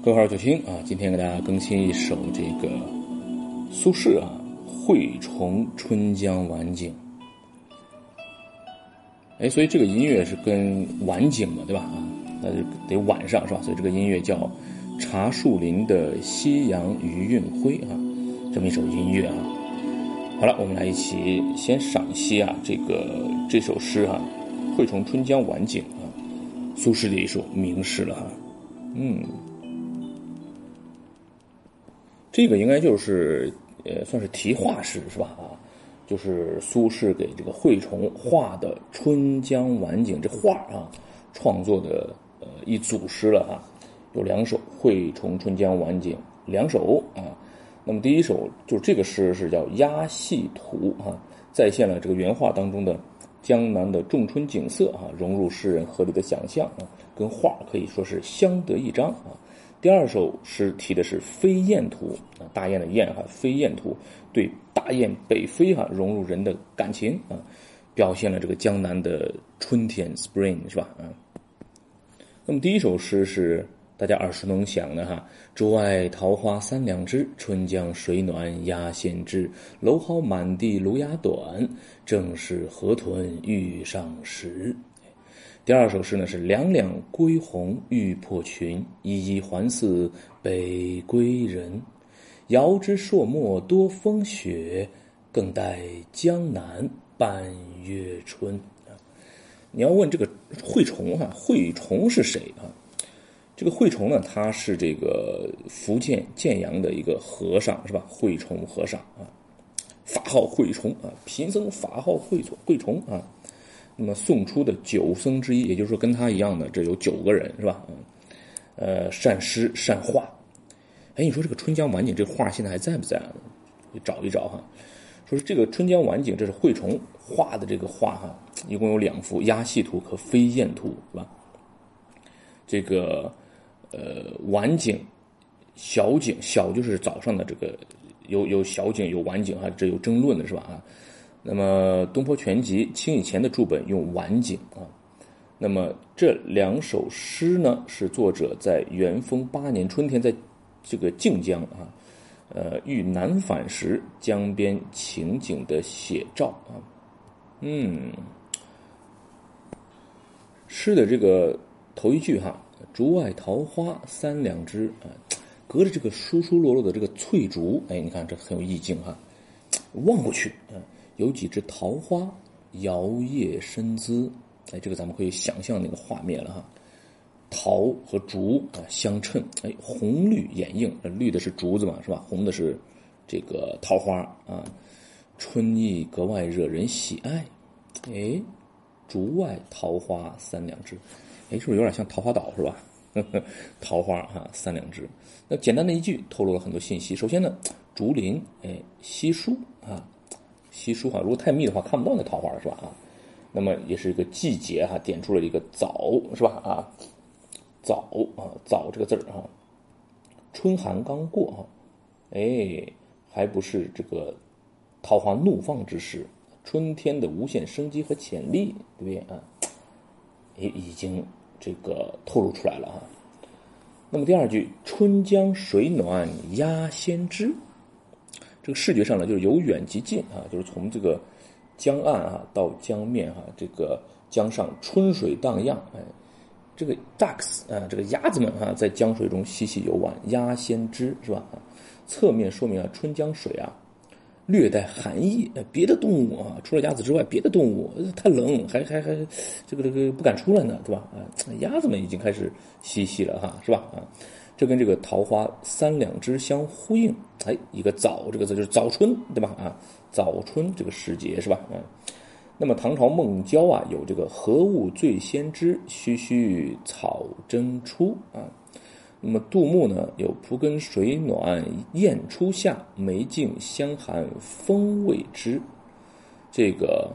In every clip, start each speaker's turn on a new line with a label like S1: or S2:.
S1: 各位好，九星啊，今天给大家更新一首这个苏轼啊《惠崇春江晚景》。哎，所以这个音乐是跟晚景嘛，对吧？啊，那就得晚上是吧？所以这个音乐叫《茶树林的夕阳余韵辉》啊，这么一首音乐啊。好了，我们来一起先赏析啊这个这首诗哈，《惠崇春江晚景》啊，苏轼的一首名诗了哈。嗯。这个应该就是呃，算是题画诗是吧？啊，就是苏轼给这个惠崇画的《春江晚景》这画啊，创作的呃一组诗了哈。有两首《惠崇春江晚景》，两首啊。那么第一首就是这个诗是叫《鸭戏图》啊，再现了这个原画当中的江南的仲春景色啊，融入诗人合理的想象啊，跟画可以说是相得益彰啊。第二首诗题的是《飞燕图》啊，大雁的雁哈，飞燕图对大雁北飞哈，融入人的感情啊，表现了这个江南的春天 （spring） 是吧？啊，那么第一首诗是大家耳熟能详的哈，“竹外桃花三两枝，春江水暖鸭先知。蒌蒿满地芦芽短，正是河豚欲上时。”第二首诗呢是“两两归鸿欲破群，一一还似北归人。遥知朔漠多风雪，更待江南半月春。”，你要问这个惠崇哈，惠崇是谁啊？这个惠崇呢，他是这个福建建阳的一个和尚是吧？惠崇和尚啊，法号惠崇啊，贫僧法号惠崇，惠崇啊。那么宋初的九僧之一，也就是说跟他一样的，这有九个人是吧？嗯，呃，善诗善画。哎，你说这个《春江晚景》这画现在还在不在？找一找哈。说是这个《春江晚景》，这是惠崇画的这个画哈，一共有两幅压细图和飞燕图是吧？这个呃晚景小景小就是早上的这个有有小景有晚景哈，这有争论的是吧？啊。那么《东坡全集》清以前的注本用晚景啊，那么这两首诗呢，是作者在元丰八年春天，在这个靖江啊，呃，遇南返时江边情景的写照啊。嗯，诗的这个头一句哈，“竹外桃花三两枝”啊，隔着这个疏疏落落的这个翠竹，哎，你看这很有意境哈，望过去啊。有几只桃花摇曳身姿，哎，这个咱们可以想象那个画面了哈。桃和竹啊相衬，哎，红绿掩映，绿的是竹子嘛，是吧？红的是这个桃花啊。春意格外惹人喜爱，哎，竹外桃花三两枝，哎，是不是有点像桃花岛是吧？桃花哈三两枝，那简单的一句透露了很多信息。首先呢，竹林，哎，稀疏啊。稀疏哈，如果太密的话，看不到那桃花了，是吧？啊，那么也是一个季节哈，点出了一个早，是吧？啊，早啊，早这个字儿哈，春寒刚过哈，哎，还不是这个桃花怒放之时，春天的无限生机和潜力，对不对啊？也已经这个透露出来了哈。那么第二句，春江水暖鸭先知。这个视觉上呢，就是由远及近啊，就是从这个江岸啊到江面哈，这个江上春水荡漾，哎，这个 ducks 啊，这个鸭子们哈，在江水中嬉戏游玩，鸭先知是吧？侧面说明啊，春江水啊略带寒意，别的动物啊，除了鸭子之外，别的动物太冷，还还还这个这个不敢出来呢，对吧？啊，鸭子们已经开始嬉戏了哈，是吧？啊。这跟这个桃花三两枝相呼应，哎，一个早这个字就是早春，对吧？啊，早春这个时节是吧？嗯，那么唐朝孟郊啊有这个何物最先知，须须草争出啊。那么杜牧呢有蒲根水暖雁初夏，梅径香寒风未知。这个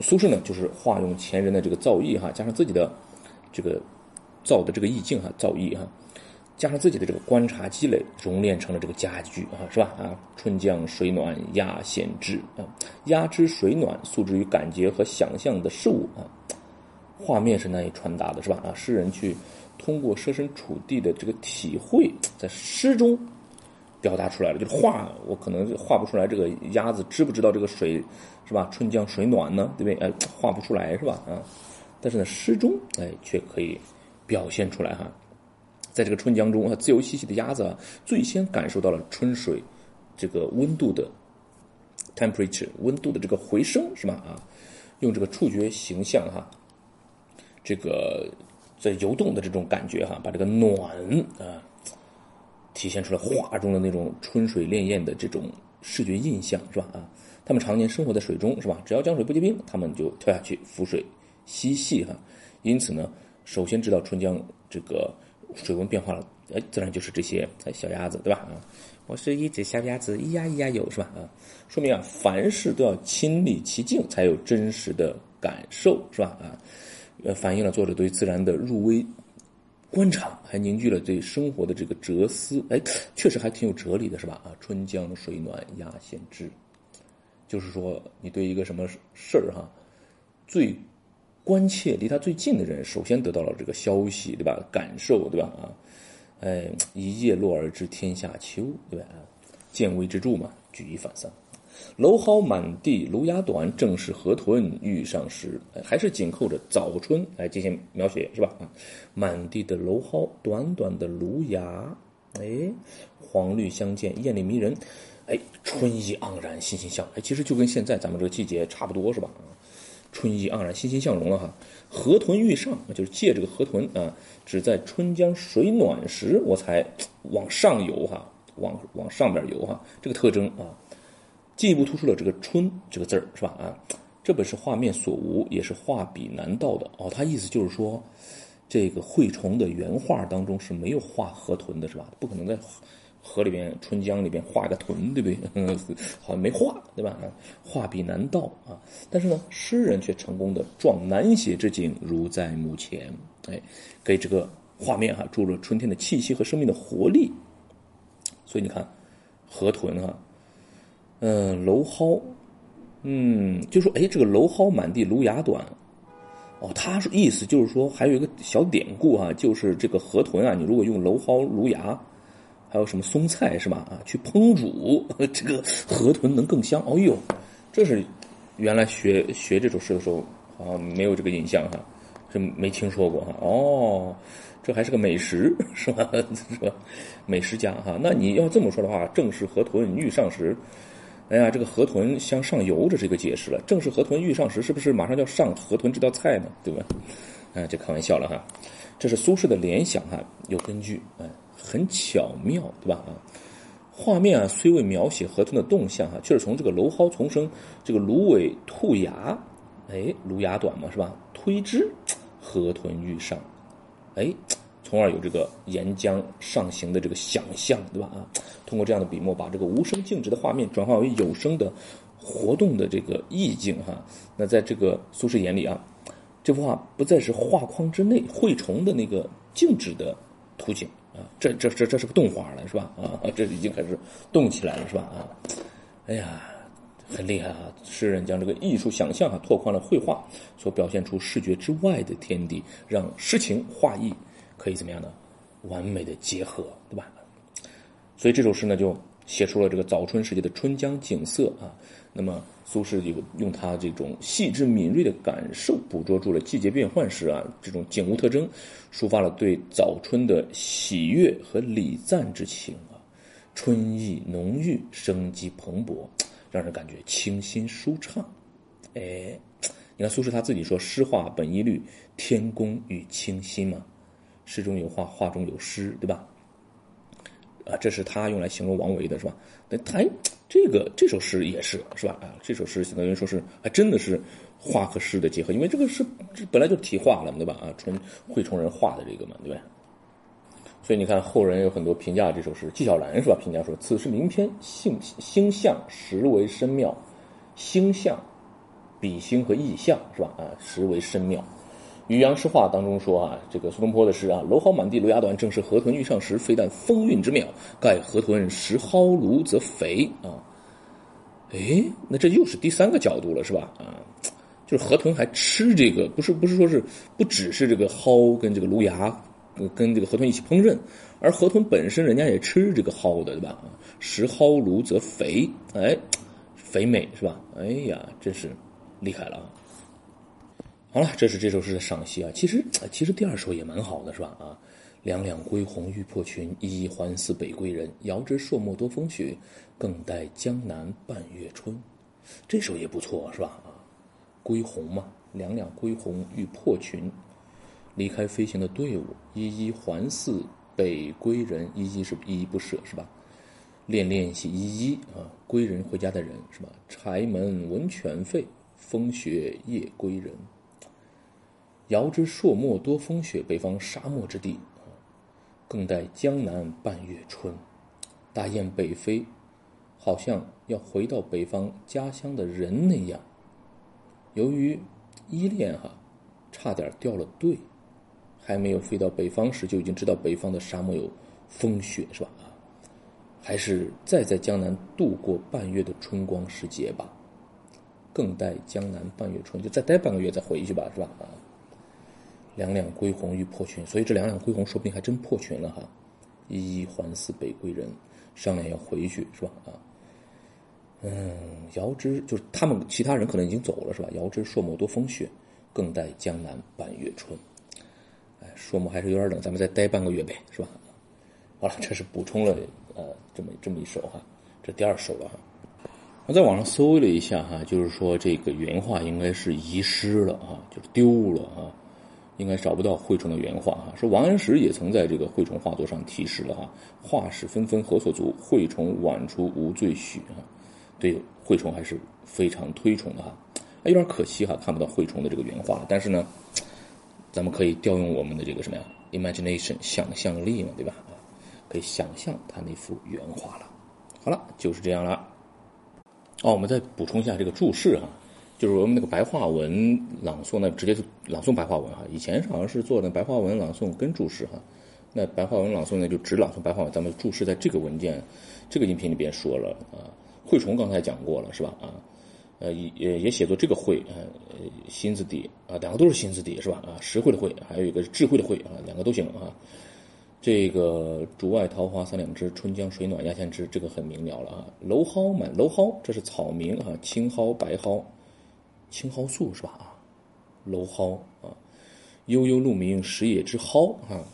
S1: 苏轼呢就是化用前人的这个造诣哈，加上自己的这个造的这个意境哈，造诣哈。加上自己的这个观察积累，熔炼成了这个佳句啊，是吧？啊，春江水暖鸭先知啊，鸭知水暖，诉之于感觉和想象的事物啊。画面是难以传达的，是吧？啊，诗人去通过设身处地的这个体会，在诗中表达出来了。就是画，我可能画不出来这个鸭子知不知道这个水是吧？春江水暖呢，对不对？哎，画不出来是吧？啊，但是呢，诗中哎却可以表现出来哈。在这个春江中啊，自由嬉戏的鸭子啊，最先感受到了春水这个温度的 temperature 温度的这个回升，是吧？啊，用这个触觉形象哈。这个在游动的这种感觉哈，把这个暖啊体现出来，画中的那种春水潋滟的这种视觉印象是吧？啊，他们常年生活在水中是吧？只要江水不结冰，他们就跳下去浮水嬉戏哈。因此呢，首先知道春江这个水温变化了，哎，自然就是这些小鸭子对吧？啊，我是一只小鸭子，咿呀咿呀有是吧？啊，说明啊，凡事都要亲历其境，才有真实的感受是吧？啊。呃，反映了作者对自然的入微观察，还凝聚了对生活的这个哲思。哎，确实还挺有哲理的，是吧？啊，春江水暖鸭先知，就是说，你对一个什么事儿哈，最关切、离他最近的人，首先得到了这个消息，对吧？感受，对吧？啊，哎，一叶落而知天下秋，对吧？啊，见微知著嘛，举一反三。蒌蒿满地芦芽短，正是河豚欲上时。还是紧扣着早春来进行描写，是吧？啊，满地的蒌蒿，短短的芦芽，哎，黄绿相间，艳丽迷人。哎，春意盎然，欣欣向。哎，其实就跟现在咱们这个季节差不多，是吧？啊，春意盎然，欣欣向荣了哈。河豚欲上，就是借这个河豚啊，只在春江水暖时，我才往上游哈，往往上边游哈，这个特征啊。进一步突出了这个“春”这个字儿，是吧？啊，这本是画面所无，也是画笔难到的哦。他意思就是说，这个惠崇的原画当中是没有画河豚的，是吧？不可能在河里边、春江里边画个豚，对不对？好像没画，对吧？画笔难到啊。但是呢，诗人却成功的壮难写之景如在目前，哎，给这个画面哈注入春天的气息和生命的活力。所以你看，河豚哈。嗯，蒌蒿，嗯，就说哎，这个蒌蒿满地芦芽短，哦，他是意思就是说还有一个小典故啊，就是这个河豚啊，你如果用蒌蒿、芦芽，还有什么松菜是吧？啊，去烹煮，这个河豚能更香。哦呦，这是原来学学这首诗的时候好啊，没有这个印象哈，是没听说过哈。哦，这还是个美食是吧？是吧？美食家哈，那你要这么说的话，正是河豚欲上时。哎呀，这个河豚向上游，这是一个解释了。正是河豚欲上时，是不是马上就要上河豚这道菜呢？对吧？哎，这开玩笑了哈。这是苏轼的联想哈，有根据，哎，很巧妙，对吧？啊，画面啊，虽未描写河豚的动向哈，却是从这个蒌蒿丛生，这个芦苇吐芽，哎，芦芽短嘛，是吧？推之，河豚欲上，哎。从而有这个沿江上行的这个想象，对吧？啊，通过这样的笔墨，把这个无声静止的画面转化为有声的活动的这个意境，哈。那在这个苏轼眼里啊，这幅画不再是画框之内绘虫的那个静止的图景这这这这是个动画了，是吧？啊，这已经开始动起来了，是吧？啊，哎呀，很厉害啊！诗人将这个艺术想象啊，拓宽了绘画所表现出视觉之外的天地，让诗情画意。可以怎么样呢？完美的结合，对吧？所以这首诗呢，就写出了这个早春时节的春江景色啊。那么苏轼就用他这种细致敏锐的感受，捕捉住了季节变换时啊这种景物特征，抒发了对早春的喜悦和礼赞之情啊。春意浓郁，生机蓬勃，让人感觉清新舒畅。哎，你看苏轼他自己说：“诗画本一律，天工与清新嘛。”诗中有画，画中有诗，对吧？啊，这是他用来形容王维的，是吧？那他这个这首诗也是，是吧？啊，这首诗相当于说是还真的是画和诗的结合，因为这个是本来就题画了，对吧？啊，纯会崇人画的这个嘛，对吧？所以你看后人有很多评价这首诗，纪晓岚是吧？评价说此诗名篇，性星象实为深妙，星象、比星和意象是吧？啊，实为深妙。《渔阳诗话》当中说啊，这个苏东坡的诗啊，“蒌蒿满地芦芽短，正是河豚欲上时。非但风韵之妙，盖河豚食蒿芦则肥啊。”哎，那这又是第三个角度了，是吧？啊，就是河豚还吃这个，不是不是说是不只是这个蒿跟这个芦芽，跟这个河豚一起烹饪，而河豚本身人家也吃这个蒿的，对吧？食蒿芦则肥，哎，肥美是吧？哎呀，真是厉害了啊！好了，这是这首诗的赏析啊。其实其实第二首也蛮好的，是吧？啊，两两归鸿欲破群，一一还似北归人。遥知朔漠多风雪，更待江南半月春。这首也不错，是吧？啊。归鸿嘛，两两归鸿欲破群，离开飞行的队伍，依依还似北归人。依依是依依不舍是吧？恋恋系依依啊，归人回家的人是吧？柴门闻犬吠，风雪夜归人。遥知朔漠多风雪，北方沙漠之地，更待江南半月春。大雁北飞，好像要回到北方家乡的人那样。由于依恋哈，差点掉了队，还没有飞到北方时就已经知道北方的沙漠有风雪是吧？啊，还是再在江南度过半月的春光时节吧。更待江南半月春，就再待半个月再回去吧，是吧？啊，两两归鸿欲破群，所以这两两归鸿说不定还真破群了哈。一一还似北归人，商量要回去是吧？啊。嗯，遥知就是他们其他人可能已经走了是吧？遥知朔漠多风雪，更待江南半月春。哎，朔漠还是有点冷，咱们再待半个月呗，是吧？好了，这是补充了呃这么这么一首哈，这第二首了哈。我在网上搜了一下哈，就是说这个原画应该是遗失了啊，就是丢了啊，应该找不到惠崇的原画哈。说王安石也曾在这个惠崇画作上题诗了哈：“画室纷纷何所足？惠崇晚出无罪许啊。”对惠崇还是非常推崇的哈，有点可惜哈，看不到惠崇的这个原画了。但是呢，咱们可以调用我们的这个什么呀，imagination 想象力嘛，对吧？啊，可以想象他那幅原画了。好了，就是这样了。哦，我们再补充一下这个注释哈，就是我们那个白话文朗诵那，直接是朗诵白话文哈。以前好像是做的白话文朗诵跟注释哈，那白话文朗诵呢就只朗诵白话文，咱们注释在这个文件、这个音频里边说了啊。惠崇刚才讲过了是吧？啊，呃也也写作这个惠呃心字底啊，两个都是心字底是吧？啊，实惠的惠，还有一个是智慧的慧啊，两个都行啊。这个竹外桃花三两枝，春江水暖鸭先知，这个很明了了啊。蒌蒿满蒌蒿，这是草名啊，青蒿、白蒿、青蒿素是吧？啊，蒌蒿啊，悠悠鹿鸣，食野之蒿啊，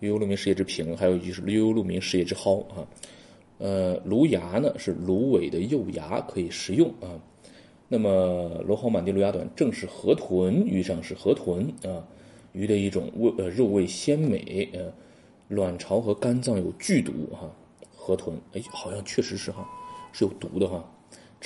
S1: 悠悠鹿鸣，食野之苹，还有一句是悠悠鹿鸣，食野之蒿啊。呃，芦芽呢是芦苇的幼芽，可以食用啊。那么蒌蒿满地芦芽短，正是河豚鱼上是河豚啊，鱼的一种味呃肉味鲜美呃，卵巢和肝脏有剧毒哈。河豚哎，好像确实是哈，是有毒的哈。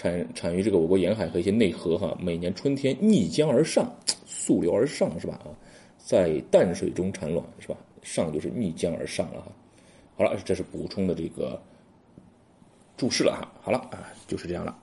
S1: 产产于这个我国沿海和一些内河哈，每年春天逆江而上，溯流而上是吧啊？在淡水中产卵是吧？上就是逆江而上了哈。好了，这是补充的这个。注释了哈，好了啊，就是这样了。